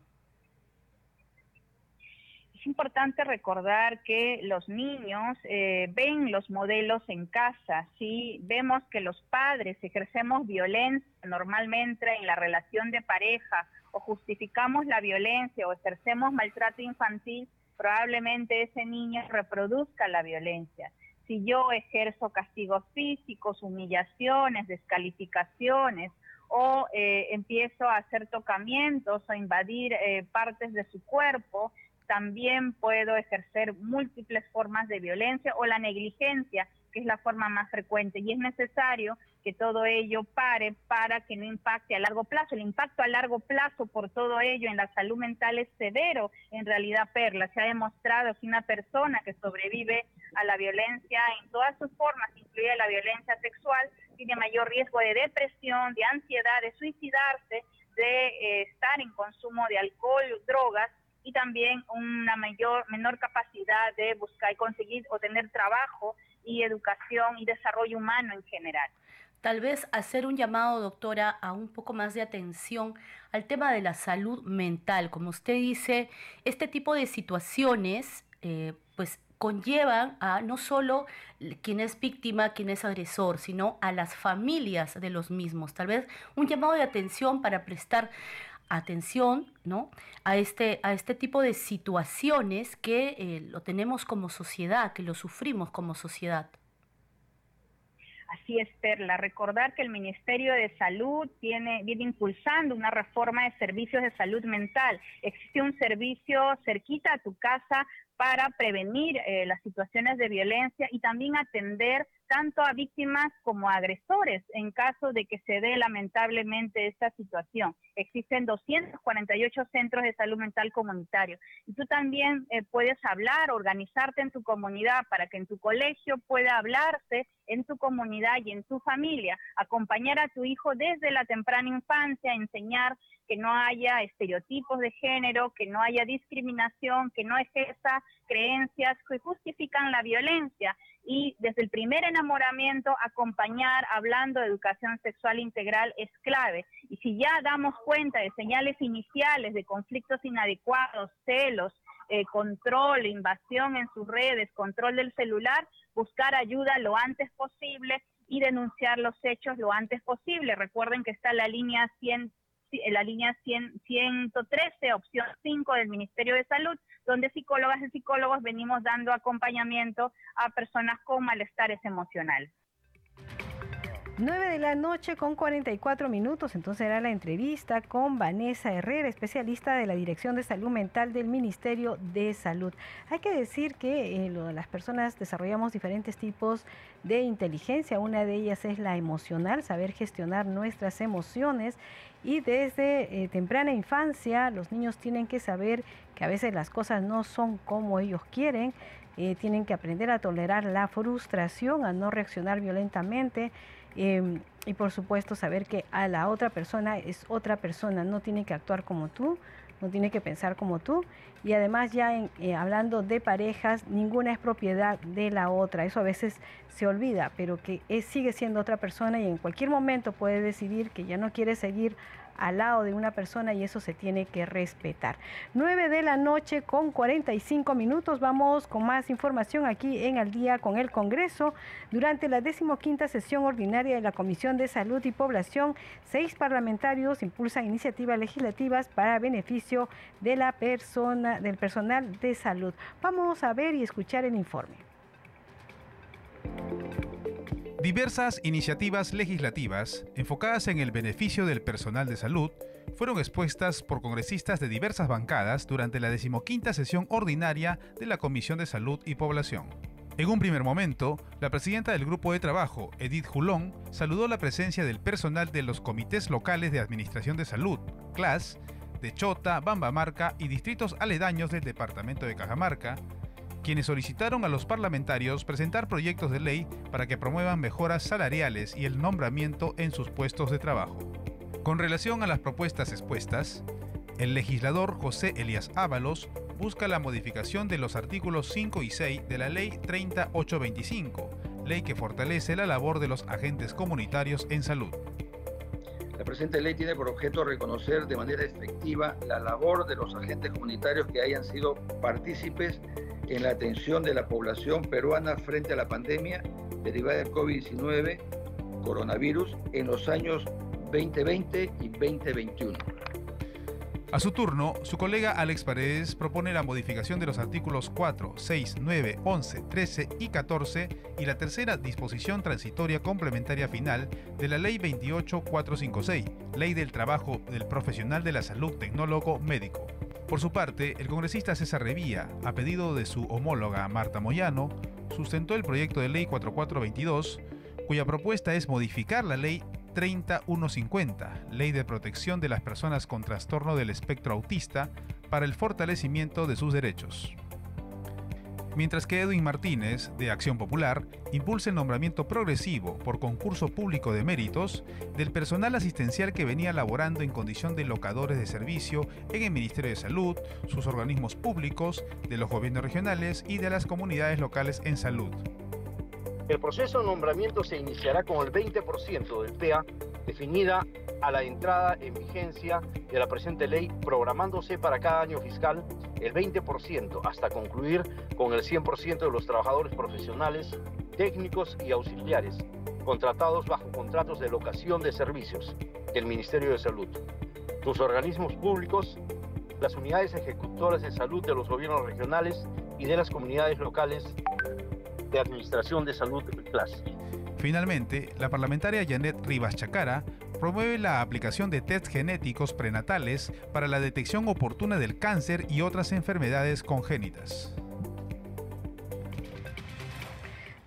Es importante recordar que los niños eh, ven los modelos en casa, ¿sí? Vemos que los padres ejercemos violencia normalmente en la relación de pareja o justificamos la violencia o ejercemos maltrato infantil, probablemente ese niño reproduzca la violencia si yo ejerzo castigos físicos, humillaciones, descalificaciones, o eh, empiezo a hacer tocamientos o invadir eh, partes de su cuerpo, también puedo ejercer múltiples formas de violencia o la negligencia, que es la forma más frecuente. Y es necesario que todo ello pare para que no impacte a largo plazo. El impacto a largo plazo por todo ello en la salud mental es severo. En realidad, Perla, se ha demostrado que una persona que sobrevive a la violencia en todas sus formas, incluida la violencia sexual, tiene mayor riesgo de depresión, de ansiedad, de suicidarse, de eh, estar en consumo de alcohol, drogas y también una mayor menor capacidad de buscar y conseguir o tener trabajo y educación y desarrollo humano en general tal vez hacer un llamado, doctora, a un poco más de atención al tema de la salud mental. Como usted dice, este tipo de situaciones, eh, pues conllevan a no solo quien es víctima, quien es agresor, sino a las familias de los mismos. Tal vez un llamado de atención para prestar atención ¿no? a, este, a este tipo de situaciones que eh, lo tenemos como sociedad, que lo sufrimos como sociedad. Así es, Perla. Recordar que el Ministerio de Salud viene impulsando una reforma de servicios de salud mental. Existe un servicio cerquita a tu casa para prevenir eh, las situaciones de violencia y también atender tanto a víctimas como a agresores en caso de que se dé lamentablemente esta situación. Existen 248 centros de salud mental comunitarios y tú también eh, puedes hablar, organizarte en tu comunidad para que en tu colegio pueda hablarse en tu comunidad y en tu familia, acompañar a tu hijo desde la temprana infancia, enseñar que no haya estereotipos de género, que no haya discriminación, que no ejerza creencias que justifican la violencia y desde el primer enamoramiento acompañar hablando de educación sexual integral es clave. Y si ya damos cuenta de señales iniciales de conflictos inadecuados, celos, eh, control, invasión en sus redes, control del celular, buscar ayuda lo antes posible y denunciar los hechos lo antes posible. Recuerden que está la línea 100 la línea 100, 113, opción 5 del Ministerio de Salud, donde psicólogas y psicólogos venimos dando acompañamiento a personas con malestares emocionales. 9 de la noche con 44 minutos, entonces era la entrevista con Vanessa Herrera, especialista de la Dirección de Salud Mental del Ministerio de Salud. Hay que decir que eh, las personas desarrollamos diferentes tipos de inteligencia, una de ellas es la emocional, saber gestionar nuestras emociones y desde eh, temprana infancia los niños tienen que saber que a veces las cosas no son como ellos quieren, eh, tienen que aprender a tolerar la frustración, a no reaccionar violentamente Em, y por supuesto saber que a la otra persona es otra persona, no tiene que actuar como tú, no tiene que pensar como tú. Y además ya eh, hablando de parejas, ninguna es propiedad de la otra. Eso a veces se olvida, pero que sigue siendo otra persona y en cualquier momento puede decidir que ya no quiere seguir al lado de una persona y eso se tiene que respetar. 9 de la noche con 45 minutos. Vamos con más información aquí en Al Día con el Congreso. Durante la decimoquinta sesión ordinaria de la Comisión de Salud y Población, seis parlamentarios impulsan iniciativas legislativas para beneficio de la persona, del personal de salud. Vamos a ver y escuchar el informe. Diversas iniciativas legislativas enfocadas en el beneficio del personal de salud fueron expuestas por congresistas de diversas bancadas durante la decimoquinta sesión ordinaria de la Comisión de Salud y Población. En un primer momento, la presidenta del grupo de trabajo, Edith Julón, saludó la presencia del personal de los comités locales de administración de salud, CLAS, de Chota, Bambamarca y distritos aledaños del departamento de Cajamarca, quienes solicitaron a los parlamentarios presentar proyectos de ley para que promuevan mejoras salariales y el nombramiento en sus puestos de trabajo. Con relación a las propuestas expuestas, el legislador José Elías Ábalos busca la modificación de los artículos 5 y 6 de la Ley 30825, ley que fortalece la labor de los agentes comunitarios en salud. La presente ley tiene por objeto reconocer de manera efectiva la labor de los agentes comunitarios que hayan sido partícipes en la atención de la población peruana frente a la pandemia derivada del COVID-19, coronavirus, en los años 2020 y 2021. A su turno, su colega Alex Paredes propone la modificación de los artículos 4, 6, 9, 11, 13 y 14 y la tercera disposición transitoria complementaria final de la Ley 28456, Ley del Trabajo del Profesional de la Salud Tecnólogo Médico. Por su parte, el congresista César Revilla, a pedido de su homóloga Marta Moyano, sustentó el proyecto de ley 4422, cuya propuesta es modificar la ley 30150, Ley de Protección de las Personas con Trastorno del Espectro Autista, para el fortalecimiento de sus derechos mientras que Edwin Martínez, de Acción Popular, impulsa el nombramiento progresivo por concurso público de méritos del personal asistencial que venía laborando en condición de locadores de servicio en el Ministerio de Salud, sus organismos públicos, de los gobiernos regionales y de las comunidades locales en salud. El proceso de nombramiento se iniciará con el 20% del PEA definida a la entrada en vigencia de la presente ley, programándose para cada año fiscal el 20% hasta concluir con el 100% de los trabajadores profesionales, técnicos y auxiliares contratados bajo contratos de locación de servicios del Ministerio de Salud, sus organismos públicos, las unidades ejecutoras de salud de los gobiernos regionales y de las comunidades locales de Administración de Salud. Finalmente, la parlamentaria Janet Rivas Chacara promueve la aplicación de test genéticos prenatales para la detección oportuna del cáncer y otras enfermedades congénitas.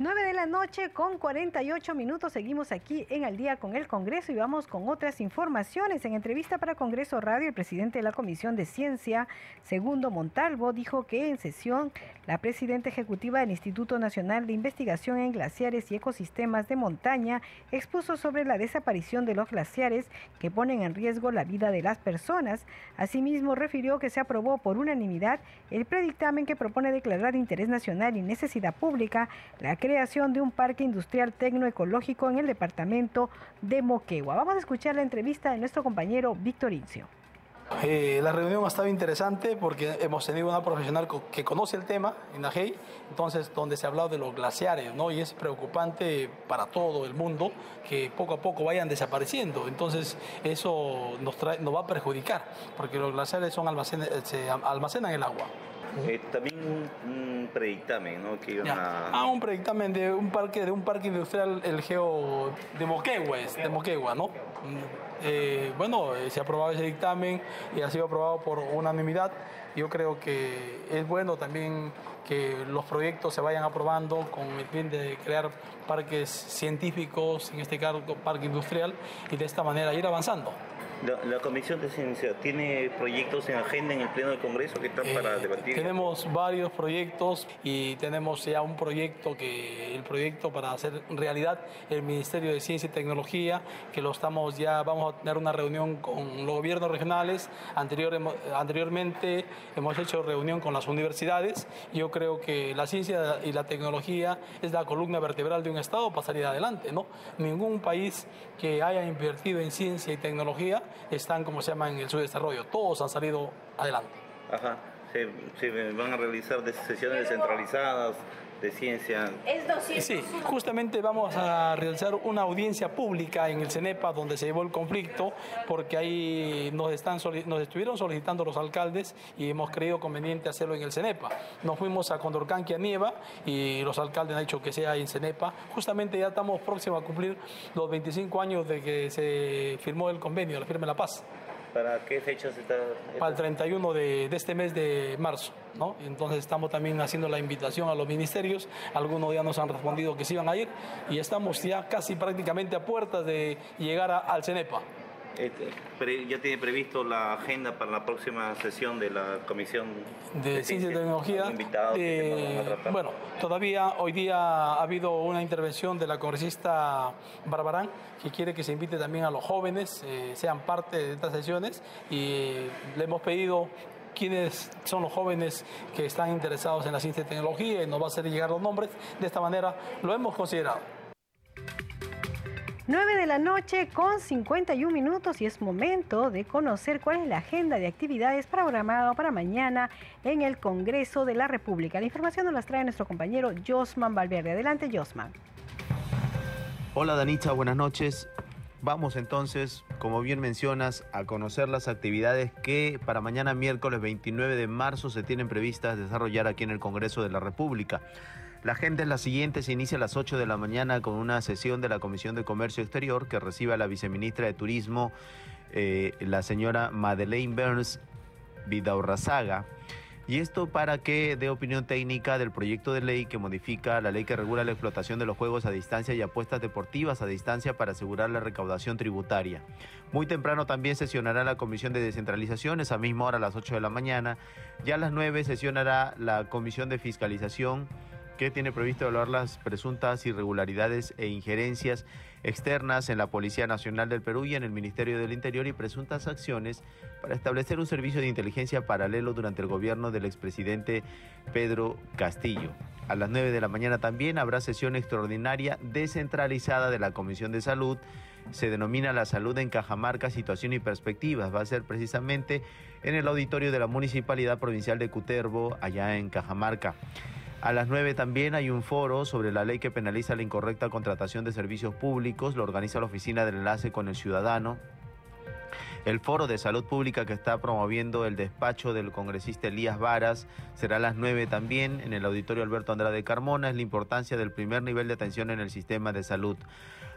9 de la noche con 48 minutos. Seguimos aquí en Al día con el Congreso y vamos con otras informaciones. En entrevista para Congreso Radio, el presidente de la Comisión de Ciencia, Segundo Montalvo, dijo que en sesión la presidenta ejecutiva del Instituto Nacional de Investigación en Glaciares y Ecosistemas de Montaña expuso sobre la desaparición de los glaciares que ponen en riesgo la vida de las personas. Asimismo, refirió que se aprobó por unanimidad el predictamen que propone declarar de interés nacional y necesidad pública la creación de un parque industrial tecnoecológico en el departamento de Moquegua. Vamos a escuchar la entrevista de nuestro compañero Víctor Incio. Eh, la reunión ha estado interesante porque hemos tenido una profesional que conoce el tema en AGEI, entonces donde se ha hablado de los glaciares, ¿no? Y es preocupante para todo el mundo que poco a poco vayan desapareciendo. Entonces eso nos, nos va a perjudicar porque los glaciares son se almacenan el agua. Eh, también un, predictamen, ¿no? Que Ah, un predictamen de un parque, de un parque industrial, el Geo de Moquegua, de Moquegua, ¿no? Eh, bueno, eh, se ha aprobado ese dictamen y ha sido aprobado por unanimidad. Yo creo que es bueno también que los proyectos se vayan aprobando con el fin de crear parques científicos, en este caso parque industrial, y de esta manera ir avanzando. La, Comisión de Ciencia tiene proyectos en agenda en el Pleno del Congreso que están para Eh, debatir. Tenemos varios proyectos y tenemos ya un proyecto que el proyecto para hacer realidad el Ministerio de Ciencia y Tecnología que lo estamos ya vamos a tener una reunión con los gobiernos regionales. Anterior, anteriormente hemos hecho reunión con las universidades. Yo creo que la ciencia y la tecnología es la columna vertebral de un Estado para salir adelante, ¿no? Ningún país que haya invertido en ciencia y tecnología están, como se llama, en el subdesarrollo. Todos han salido adelante. Ajá. Se, se van a realizar sesiones descentralizadas de ciencia. Sí, justamente vamos a realizar una audiencia pública en el CENEPA donde se llevó el conflicto, porque ahí nos, están, nos estuvieron solicitando los alcaldes y hemos creído conveniente hacerlo en el CENEPA. Nos fuimos a Condorcanqui, a Nieva, y los alcaldes han dicho que sea en CENEPA. Justamente ya estamos próximos a cumplir los 25 años de que se firmó el convenio, la firma de la paz ¿Para qué fecha se está? para el 31 de, de este mes de marzo. ¿no? Entonces estamos también haciendo la invitación a los ministerios, algunos ya nos han respondido que sí van a ir y estamos ya casi prácticamente a puertas de llegar a- al CENEPA. Este, pre- ¿Ya tiene previsto la agenda para la próxima sesión de la Comisión de Ciencia y Tecnología. Tratar. bueno, todavía hoy día ha habido una intervención de la congresista Barbarán que quiere que se invite también a los jóvenes, eh, sean parte de estas sesiones y eh, le hemos pedido quiénes son los jóvenes que están interesados en la ciencia y tecnología y nos va a hacer llegar los nombres. De esta manera lo hemos considerado. 9 de la noche con 51 minutos y es momento de conocer cuál es la agenda de actividades programada para mañana en el Congreso de la República. La información nos la trae nuestro compañero Josman Valverde. Adelante, Josman. Hola Danitza, buenas noches. Vamos entonces, como bien mencionas, a conocer las actividades que para mañana miércoles 29 de marzo se tienen previstas desarrollar aquí en el Congreso de la República. La agenda es la siguiente, se inicia a las 8 de la mañana con una sesión de la Comisión de Comercio Exterior que recibe a la viceministra de Turismo, eh, la señora Madeleine Burns Vidaurrazaga. Y esto para que dé opinión técnica del proyecto de ley que modifica la ley que regula la explotación de los juegos a distancia y apuestas deportivas a distancia para asegurar la recaudación tributaria. Muy temprano también sesionará la Comisión de Descentralización, esa misma hora a las 8 de la mañana. Ya a las 9 sesionará la Comisión de Fiscalización que tiene previsto evaluar las presuntas irregularidades e injerencias externas en la Policía Nacional del Perú y en el Ministerio del Interior y presuntas acciones para establecer un servicio de inteligencia paralelo durante el gobierno del expresidente Pedro Castillo. A las 9 de la mañana también habrá sesión extraordinaria descentralizada de la Comisión de Salud. Se denomina La Salud en Cajamarca, Situación y Perspectivas. Va a ser precisamente en el auditorio de la Municipalidad Provincial de Cutervo, allá en Cajamarca. A las 9 también hay un foro sobre la ley que penaliza la incorrecta contratación de servicios públicos. Lo organiza la Oficina del Enlace con el Ciudadano. El foro de salud pública que está promoviendo el despacho del congresista Elías Varas será a las 9 también en el auditorio Alberto Andrade Carmona. Es la importancia del primer nivel de atención en el sistema de salud.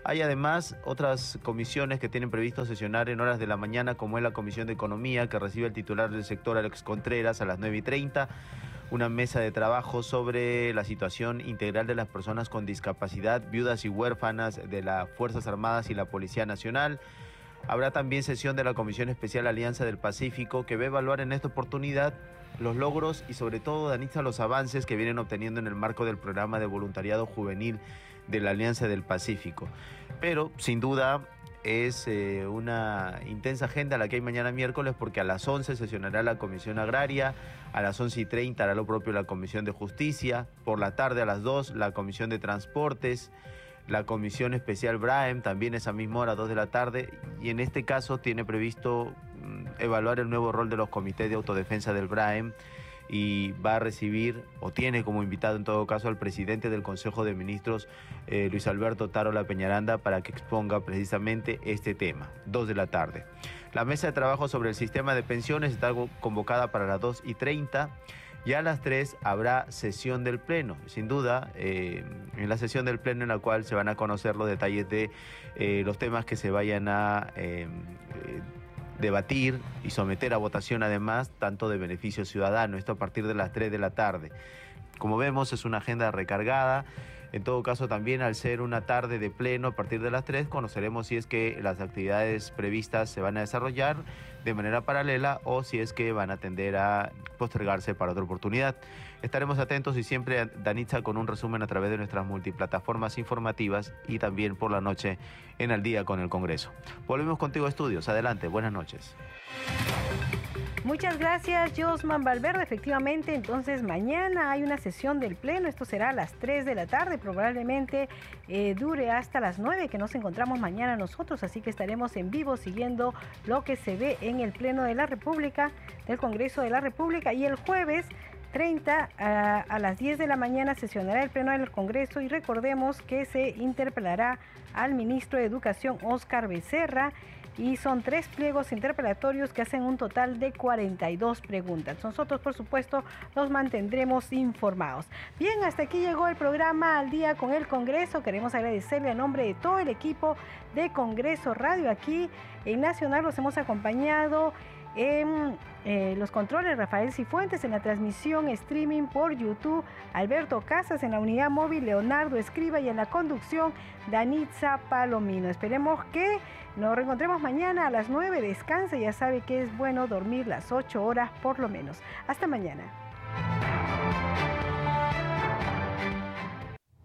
Hay además otras comisiones que tienen previsto sesionar en horas de la mañana, como es la Comisión de Economía, que recibe el titular del sector Alex Contreras a las 9 y 30 una mesa de trabajo sobre la situación integral de las personas con discapacidad, viudas y huérfanas de las Fuerzas Armadas y la Policía Nacional. Habrá también sesión de la Comisión Especial Alianza del Pacífico que va a evaluar en esta oportunidad los logros y sobre todo, Danitza, los avances que vienen obteniendo en el marco del programa de voluntariado juvenil de la Alianza del Pacífico. Pero, sin duda, es eh, una intensa agenda la que hay mañana miércoles porque a las 11 sesionará la Comisión Agraria, a las 11 y 30 hará lo propio la Comisión de Justicia, por la tarde a las 2 la Comisión de Transportes, la Comisión Especial Braem también esa misma hora, 2 de la tarde, y en este caso tiene previsto mm, evaluar el nuevo rol de los comités de autodefensa del Braem y va a recibir, o tiene como invitado en todo caso, al presidente del Consejo de Ministros, eh, Luis Alberto Tarola Peñaranda, para que exponga precisamente este tema, 2 de la tarde. La mesa de trabajo sobre el sistema de pensiones está convocada para las 2 y 30. Ya a las 3 habrá sesión del Pleno, sin duda, eh, en la sesión del Pleno en la cual se van a conocer los detalles de eh, los temas que se vayan a debatir y someter a votación además, tanto de beneficio ciudadano, esto a partir de las 3 de la tarde. Como vemos es una agenda recargada, En todo caso, también al ser una tarde de pleno a partir de las 3, conoceremos si es que las actividades previstas se van a desarrollar de manera paralela o si es que van a tender a postergarse para otra oportunidad. Estaremos atentos y siempre, Danitza, con un resumen a través de nuestras multiplataformas informativas y también por la noche en Al Día con el Congreso. Volvemos contigo a estudios. Adelante, buenas noches. Muchas gracias, Josman Valverde. Efectivamente, entonces mañana hay una sesión del Pleno. Esto será a las 3 de la tarde. Probablemente eh, dure hasta las 9, que nos encontramos mañana nosotros. Así que estaremos en vivo siguiendo lo que se ve en el Pleno de la República, del Congreso de la República. Y el jueves 30 a, las 10 de la mañana sesionará el Pleno del Congreso y recordemos que se interpelará al ministro de Educación, Oscar Becerra y son tres pliegos interpelatorios que hacen un total de 42 preguntas. Nosotros, por supuesto, los mantendremos informados. Bien, hasta aquí llegó el programa Al Día con el Congreso. Queremos agradecerle a nombre de todo el equipo de Congreso Radio aquí en Nacional. Los hemos acompañado en eh, los controles Rafael Cifuentes, en la transmisión streaming por YouTube, Alberto Casas, en la unidad móvil Leonardo Escriba y en la conducción Danitza Palomino. Esperemos que nos reencontremos mañana a las 9. Descanse, ya sabe que es bueno dormir las 8 horas por lo menos. Hasta mañana.